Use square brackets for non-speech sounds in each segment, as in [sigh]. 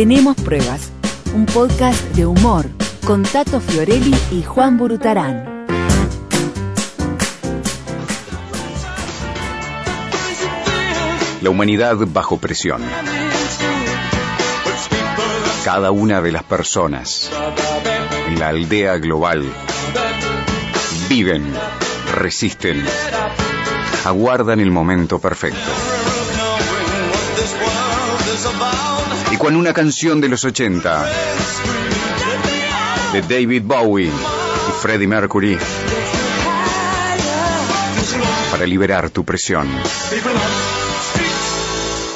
Tenemos pruebas, un podcast de humor con Tato Fiorelli y Juan Burutarán. La humanidad bajo presión. Cada una de las personas en la aldea global viven, resisten, aguardan el momento perfecto. Y cuando una canción de los 80 de David Bowie y Freddie Mercury para liberar tu presión.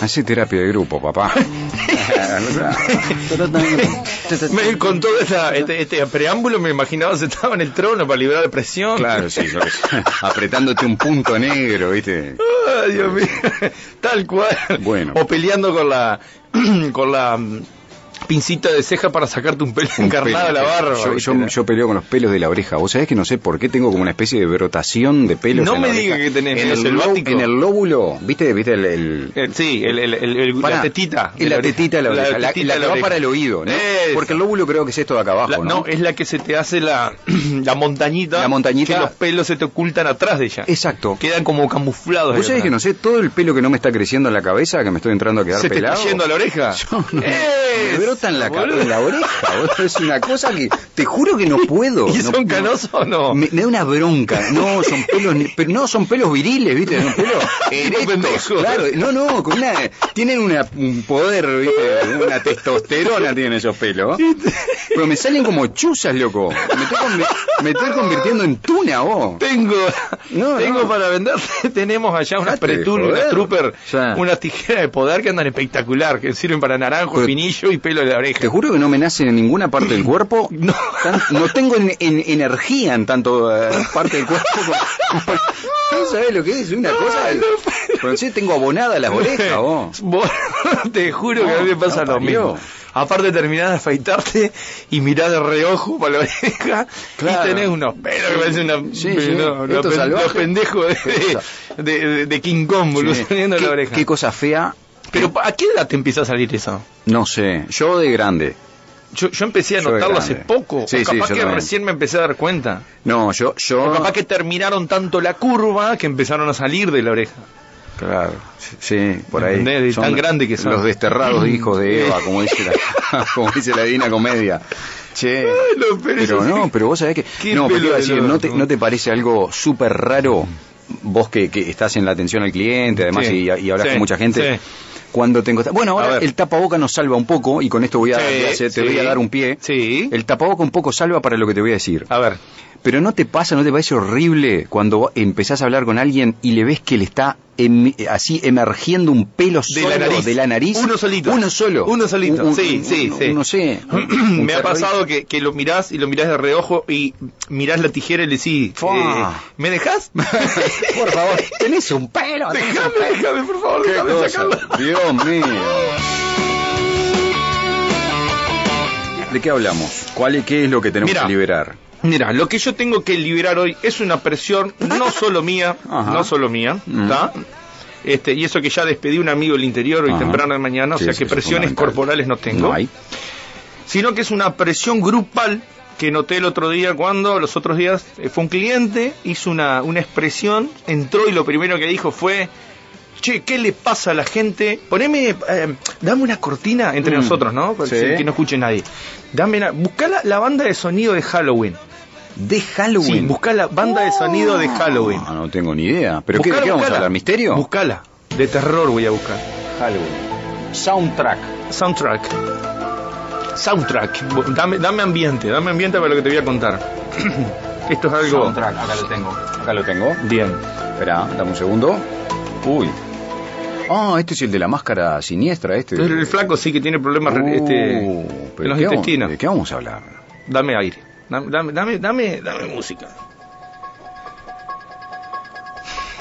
Hace terapia de grupo, papá. [laughs] Me- con todo esta- este, este preámbulo me imaginaba sentado en el trono para liberar de presión. Claro, sí, yo- [laughs] apretándote un punto negro, ¿viste? Ay, Dios mío. [laughs] Tal cual. Bueno. O peleando con la [clears throat] con la mm, pincita de ceja para sacarte un pelo Un encarnado de la pelo. barba. Yo, yo, yo peleo con los pelos de la oreja. Vos sabés que no sé por qué tengo como una especie de brotación de pelos. No en me la diga oreja. que tenés en el, en el lóbulo, ¿viste? ¿Viste el, el- Eh, sí, el, el, el- el- Pará, la tetita. de la oreja. tetita de la oreja, la, tetita la de que va para el oído, ¿no? Porque el lóbulo creo que es esto de acá abajo, La- ¿no? no, es la que se te hace la, [clears throat] la montañita. La montañita. Que los pelos se te ocultan atrás de ella. Exacto. Quedan como camuflados. Vos sabés que no sé, todo el pelo que no me está creciendo en la cabeza, que me estoy entrando a quedar ¿Se te pelado. está yendo a la oreja? [laughs] Brota en la, en la oreja, es una cosa que te juro que no puedo. [laughs] ¿Y no- son no- canosos o no? Me, me da una bronca. No, son pelos, pero no, son pelos viriles, ¿viste? Son pelos [laughs] erectos. Claro, no, no, con una, tienen una, un poder, ¿viste? Una testosterona tienen esos pelos. Pero me salen como chuzas, loco. Me estoy, convi- me estoy convirtiendo en tuna, vos. Tengo, No, tengo no. para vender. [laughs] Tenemos allá unas pretul, unas trooper, Ya. unas tijeras de poder que andan espectacular, que sirven para naranjo, pinillo y pelo de la oreja. Te juro que no me nace en ninguna parte del cuerpo. [laughs] No. Tan- no tengo en- en- energía en tanto eh, parte del cuerpo. como- ¿No sabés lo que es? Una cosa. No, Pero sí tengo abonada las [laughs] orejas, vos. Vos- [laughs] te juro que a mí me pasa lo mismo. Aparte terminás de afeitarte y mirás de reojo para la oreja Claro. y tenés unos pelos que parecen una, Sí, no, pen- los pendejos de, de, de- King Kong, Sí. la ¿Qué, oreja. qué cosa fea. Pero ¿a qué edad te empieza a salir eso? No sé, yo de grande. Yo, yo empecé a Yo notarlo hace poco. Sí, o capaz que también. recién me empecé a dar cuenta. No, yo, O yo. capaz que terminaron tanto la curva que empezaron a salir de la oreja. Claro, sí, por ahí. De tan grande que son. Los desterrados hijos de Eva, como dice la, [laughs] [laughs] como dice la Divina Comedia. Che. No, pero Pero no, pero vos sabés que... No, pero iba a de decir. ¿no te, ¿no te parece algo súper raro? Vos que, que estás en la atención al cliente, además, Sí. y, y hablas Sí. con mucha gente. Sí. Cuando te encontrás- Bueno, ahora el tapaboca nos salva un poco, y con esto voy a, Sí, te sí. voy a dar un pie. Sí. El tapaboca un poco salva para lo que te voy a decir. A ver. Pero ¿no te pasa, no te parece horrible cuando empezás a hablar con alguien y le ves que le está em- así emergiendo un pelo De solo la nariz. de la nariz? Uno solito. Uno solo. Uno solito. Un- un- Sí, sí, un- sí. No sé. [clears throat] me ha pasado que, que lo mirás y lo mirás de reojo y mirás la tijera y le decís, eh, ¿me dejás? [laughs] Por favor, tenés un pelo. déjame, déjame, por favor, Qué déjame cosa. sacarlo. Dios mío. [laughs] ¿De qué hablamos? ¿Cuál, ¿Qué es lo que tenemos Mira. que liberar? Mira, lo que yo tengo que liberar hoy es una presión no [laughs] solo mía, Ajá. no solo mía, Mm. ¿está? Este, y eso que ya despedí un amigo del interior hoy Ajá. temprano de mañana, o sea que presiones corporales no tengo, No hay. sino que es una presión grupal que noté el otro día cuando los otros días eh, fue un cliente, hizo una, una expresión, entró y lo primero que dijo fue, che, ¿qué le pasa a la gente? Poneme, eh, dame una cortina entre Mm. nosotros, ¿no? Sí. Que no escuche nadie. Dame una, buscá la, la banda de sonido de Halloween. De Halloween. Sí, buscá la banda de sonido de Halloween. No, no tengo ni idea. ¿Pero Buscala, qué vamos a hablar? ¿Misterio? Buscala. De terror voy a buscar. Halloween. Soundtrack. Soundtrack. Soundtrack. Dame, dame ambiente, dame ambiente para lo que te voy a contar. [clears throat] Esto es algo... Soundtrack, acá lo tengo. Acá lo tengo. Bien. Espera, dame un segundo. Uy. Ah, este es el de la máscara siniestra, este. Pero el flaco sí que tiene problemas Uh, este, en los ¿qué vamos- intestinos. ¿De qué vamos a hablar? Dame aire. Dame, dame, dame, dame, dame música.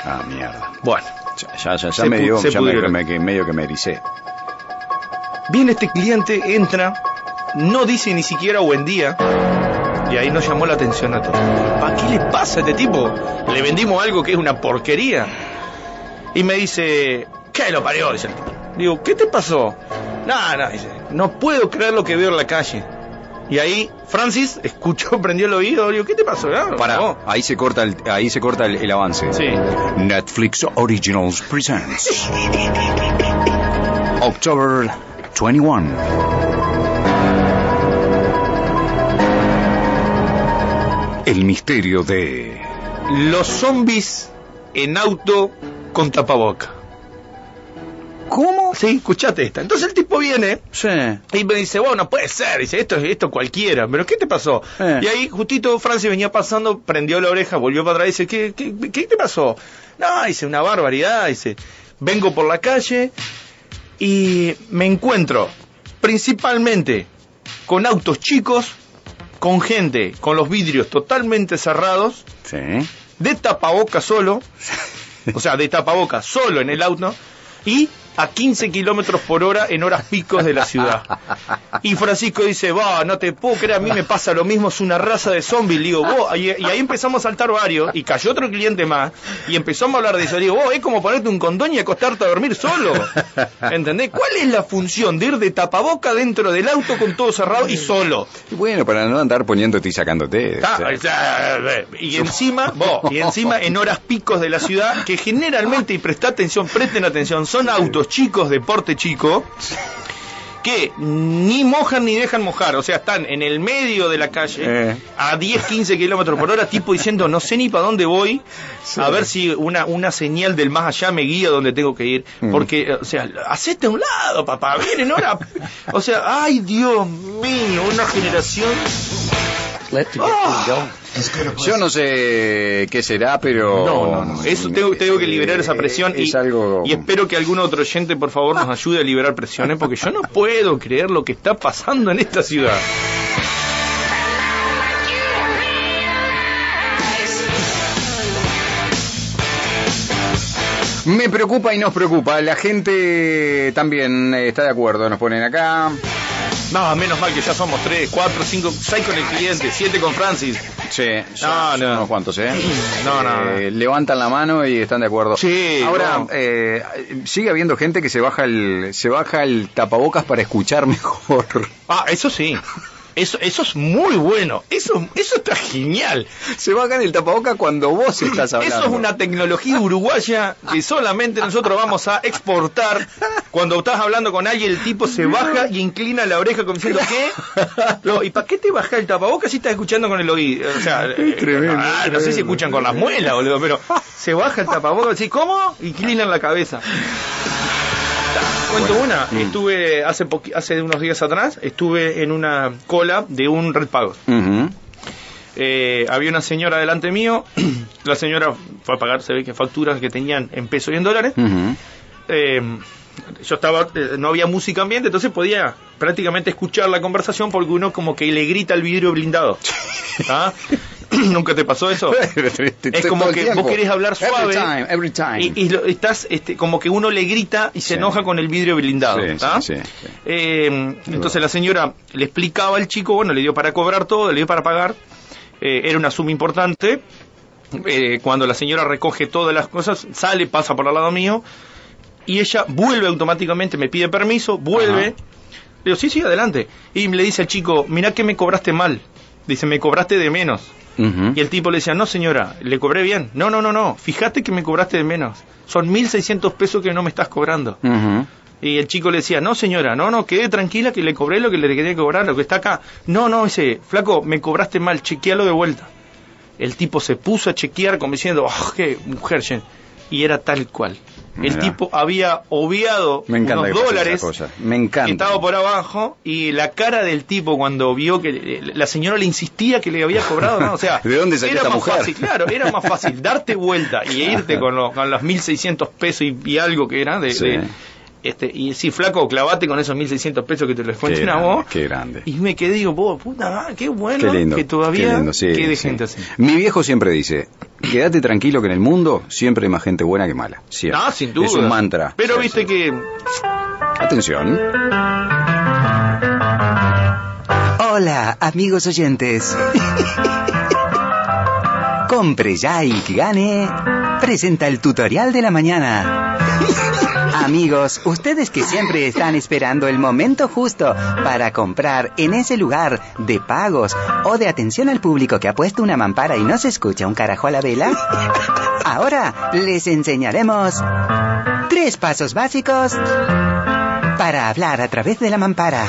Ah, mierda. Bueno. Ya, ya, ya, me dio, ya me, que medio que me ericé. Viene este cliente, entra, no dice ni siquiera buen día. Y ahí nos llamó la atención a todos. ¿Para qué le pasa a este tipo? Le vendimos algo que es una porquería. Y me dice, ¿qué lo parió? Dice el tipo. Digo, ¿qué te pasó? No, no, dice, no puedo creer lo que veo en la calle. Y ahí Francis [laughs] escuchó, prendió el oído, digo, ¿qué te pasó? Ah, Para, no. ahí se corta el, ahí se corta el, el avance. Sí. Netflix Originals presents October 21 El misterio de Los zombies en auto con tapaboca. ¿Cómo? Sí, escuchate esta. Entonces el tipo viene Sí. y me dice, bueno, no puede ser. Dice, esto es esto cualquiera. ¿Pero qué te pasó? Eh. Y ahí justito Francis venía pasando, prendió la oreja, volvió para atrás y dice, ¿qué, qué, qué te pasó? No, dice, una barbaridad. Dice, vengo por la calle y me encuentro principalmente con autos chicos, con gente con los vidrios totalmente cerrados, Sí. de tapaboca solo, [laughs] o sea, de tapaboca solo en el auto, y a 15 kilómetros por hora en horas picos de la ciudad. Y Francisco dice, va, no te puedo creer, a mí me pasa lo mismo, es una raza de zombies. Le digo, vos, y, y ahí empezamos a saltar varios, y cayó otro cliente más, y empezamos a hablar de eso. Le digo, vos, es como ponerte un condón y acostarte a dormir solo. ¿Entendés? ¿Cuál es la función de ir de tapaboca dentro del auto con todo cerrado y solo? Bueno, para no andar poniéndote y sacándote. Ah, o sea. o sea, y encima, vos, y encima en horas picos de la ciudad, que generalmente, y presta atención, presten atención, son autos chicos de porte chico, que ni mojan ni dejan mojar, o sea, están en el medio de la calle, Eh. a 10, 15 kilómetros por hora, tipo diciendo, no sé ni para dónde voy, Sí. a ver si una, una señal del más allá me guía donde tengo que ir, Mm. porque, o sea, hacete a un lado, papá, vienen ahora, o sea, ay, Dios mío, una generación... Ah. Yo no sé qué será, pero... No, no, no. Eso tengo, tengo que liberar esa presión y, Es algo... y espero que algún otro oyente, por favor, nos ayude a liberar presiones porque yo no puedo creer lo que está pasando en esta ciudad. Me preocupa y nos preocupa. La gente también eh, está de acuerdo. Nos ponen acá. No, menos mal que ya somos tres, cuatro, cinco, seis con el cliente, siete con Francis. Sí, No, son no. unos cuantos, ¿eh? No, no, Eh, Levantan la mano y están de acuerdo. Sí, Ahora, no. eh, sigue habiendo gente que se baja el, se baja el tapabocas para escuchar [laughs] mejor. Ah, eso sí. Eso, eso es muy bueno. Eso, eso está genial. Se bajan el tapabocas cuando vos [clears throat] estás hablando. Eso es una tecnología uruguaya que solamente nosotros vamos a exportar. Cuando estás hablando con alguien, el tipo se baja y inclina la oreja como diciendo, ¿qué? No, ¿Y para qué te baja el tapabocas si estás escuchando con el oído? O sea, eh, tremendo, ah, no sé si escuchan con las muelas, boludo, pero se baja el tapabocas y ¿cómo? Inclinan la cabeza. Cuento una, Mm. estuve hace hace unos días atrás, estuve en una cola de un Red Pago. Ujú. Eh, había una señora delante mío, [clears throat] la señora fue a pagar, se ve que facturas que tenían en pesos y en dólares. Eh, yo estaba, eh, no había música ambiente, entonces podía prácticamente escuchar la conversación porque uno como que le grita al vidrio blindado. [laughs] ¿Ah? [clears throat] ¿Nunca te pasó eso? [laughs] Es como que vos querés hablar suave Every time, every time. y, y lo- estás este, como que uno le grita y se Sí. enoja con el vidrio blindado. Eh, entonces la señora le explicaba al chico, bueno, le dio para cobrar todo, le dio para pagar, eh, era una suma importante. Eh, cuando la señora recoge todas las cosas, sale, pasa por al lado mío y ella vuelve automáticamente, me pide permiso, vuelve. Ajá. Le digo, sí, sí, adelante. Y le dice al chico, mirá que me cobraste mal. Dice, me cobraste de menos. Y el tipo le decía, no señora, le cobré bien. No, no, no, no, fíjate que me cobraste de menos. Son 1.600 pesos que no me estás cobrando. Y el chico le decía, no señora, no, no, quede tranquila que le cobré lo que le quería cobrar, lo que está acá. No, no, dice, flaco, me cobraste mal, chequealo de vuelta. El tipo se puso a chequear como diciendo, oh, qué mujer, che". y era tal cual. El tipo había obviado Me unos dólares cosa. Me encanta. que estaba por abajo y la cara del tipo cuando vio que la señora le insistía que le había cobrado, ¿no? o sea, [laughs] ¿De dónde salió era esta más mujer? fácil, claro, era más fácil darte vuelta y [laughs] irte con, los con los 1600 pesos y, y algo que era de, Sí. de- este y si flaco clavate con esos 1600 pesos que te los cuenten a vos qué grande. y me quedé digo, vos, puta madre, qué bueno Qué lindo. que todavía qué lindo, sí, quede sí. gente así. Mi viejo siempre dice, quédate tranquilo que en el mundo siempre hay más gente buena que mala. Siempre. Ah, sin duda. Es un mantra. Pero Sí, viste sí. que Atención. Hola, amigos oyentes. [laughs] Compre ya y gane. Presenta el tutorial de la mañana. Amigos, ustedes que siempre están esperando el momento justo para comprar en ese lugar de pagos o de atención al público que ha puesto una mampara y no se escucha un carajo a la vela, ahora les enseñaremos tres pasos básicos para hablar a través de la mampara.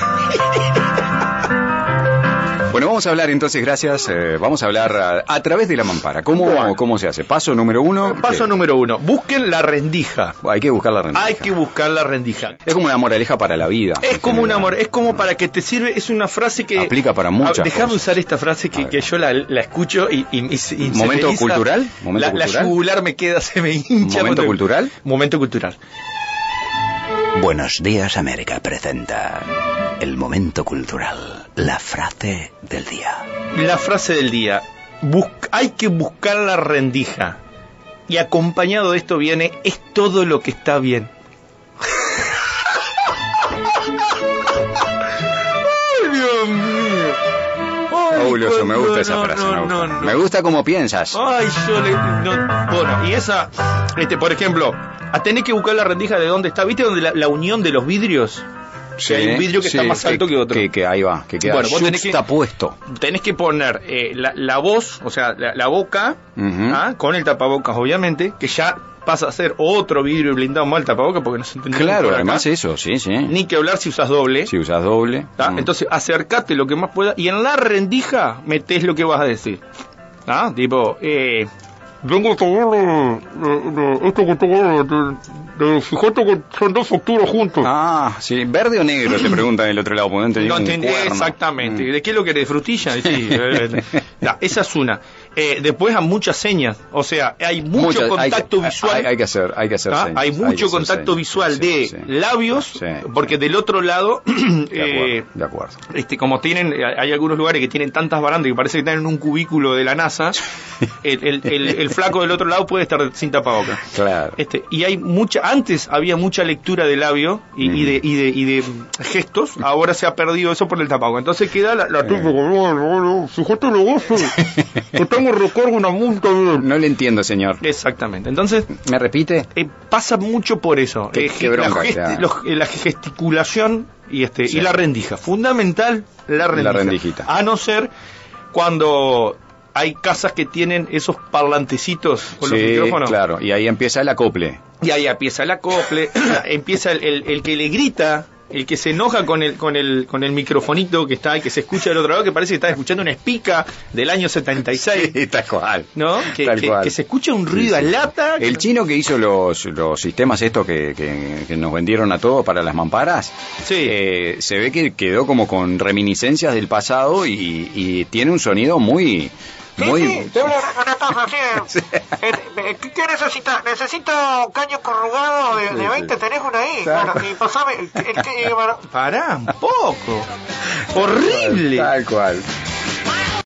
Bueno, vamos a hablar entonces, gracias. eh, vamos a hablar a, a través de la mampara. ¿Cómo, ¿Cómo se hace? Paso número uno. Paso ¿qué? número uno, busquen la rendija. Hay que buscar la rendija. Hay que buscar la rendija. Es como una moraleja para la vida. Es como un general. amor, es como para que te sirve, es una frase que... Aplica para muchas Ah, Déjame cosas. usar esta frase que, que yo la, la escucho y, y, y se ¿Momento cultural? ¿Momento la, la cultural? yugular me queda, se me hincha. ¿Momento cuando- cultural? Momento cultural. Buenos días América presenta el momento cultural, la frase del día. La frase del día. Bus- hay que buscar la rendija. Y acompañado de esto viene, es todo lo que está bien. [laughs] ¡Ay, Dios mío! Ay, Fabuloso, me gusta esa frase. no, me, gusta. no, no. Me gusta cómo piensas. Ay, yo le. no, bueno, y esa. Este, por ejemplo, a tener que buscar la rendija de dónde está. ¿Viste donde la, la unión de los vidrios? Hay un vidrio que está más alto que otro. Que, que ahí va, que queda Bueno, vos tenés que- puesto. Tenés que poner eh, la, la voz, o sea, la, la boca. ¿ah? con el tapabocas, obviamente, que ya pasa a ser otro vidrio blindado mal tapabocas porque no se entiende Claro, además eso, sí, sí. Ni que hablar si usas doble. Si usas doble. mm. Entonces, acércate lo que más pueda y en la rendija metés lo que vas a decir. ¿Ah? Tipo, eh, vengo a saber de, de esto que tengo de, de, fíjate que son dos facturas juntos. Ah, sí. ¿Verde o negro? Te preguntan del otro lado. no entendí No entendí exactamente. Mm. ¿De qué lo querés? ¿Frutilla? Sí. [laughs] eh, eh. Ya, esa es una. Eh, después a muchas señas. O sea, hay mucho Muchas- hay que- contacto visual. Hay, hay que hacer, hay que hacer ¿ah? señas, Hay mucho contacto señas, visual de sí. labios, Sí, porque del otro lado, De eh, acuerdo, de acuerdo. este, como tienen, hay algunos lugares que tienen tantas barandas que parece que están en un cubículo de la NASA, el, el- el- el flaco del otro lado puede estar sin tapabocas. Claro. Este, y hay mucha, antes había mucha lectura de labio y, y de, y, de, y de gestos, ahora se ha perdido eso por el tapabocas. Entonces queda la, la "No, no, no, fíjate lo gozo, que tengo recargo una multa bien". No le entiendo, señor. Exactamente. Entonces, ¿Me repite? eh, pasa mucho por eso. Qué- Eh, qué la, bronca, gesti- los- eh, la gesticulación y este Sí. y la rendija. Fundamental la rendija. rendijita. A no ser cuando hay casas que tienen esos parlantecitos con los sí, micrófonos. claro. Y ahí empieza el acople. Y ahí empieza el acople, [coughs] empieza el, el- el que le grita, el que se enoja con el, con el, con el microfonito que está que se escucha del otro lado, que parece que está escuchando una espica del año 76. [laughs] Sí, tal cual. ¿No? Que, Tal que- cual. que se escucha un ruido Sí, sí. a lata. El chino que hizo los, los sistemas estos que, que- nos vendieron a todos para las mamparas, Sí. eh, se ve que quedó como con reminiscencias del pasado y, y tiene un sonido muy... muy te habla Renato así. [laughs] Eh, ¿Qué, qué necesitas? Necesito un caño corrugado de, de 20, tenés uno ahí. Claro. Bueno, y pasame. El, el- el- bueno, Pará un poco. Horrible. Tal cual.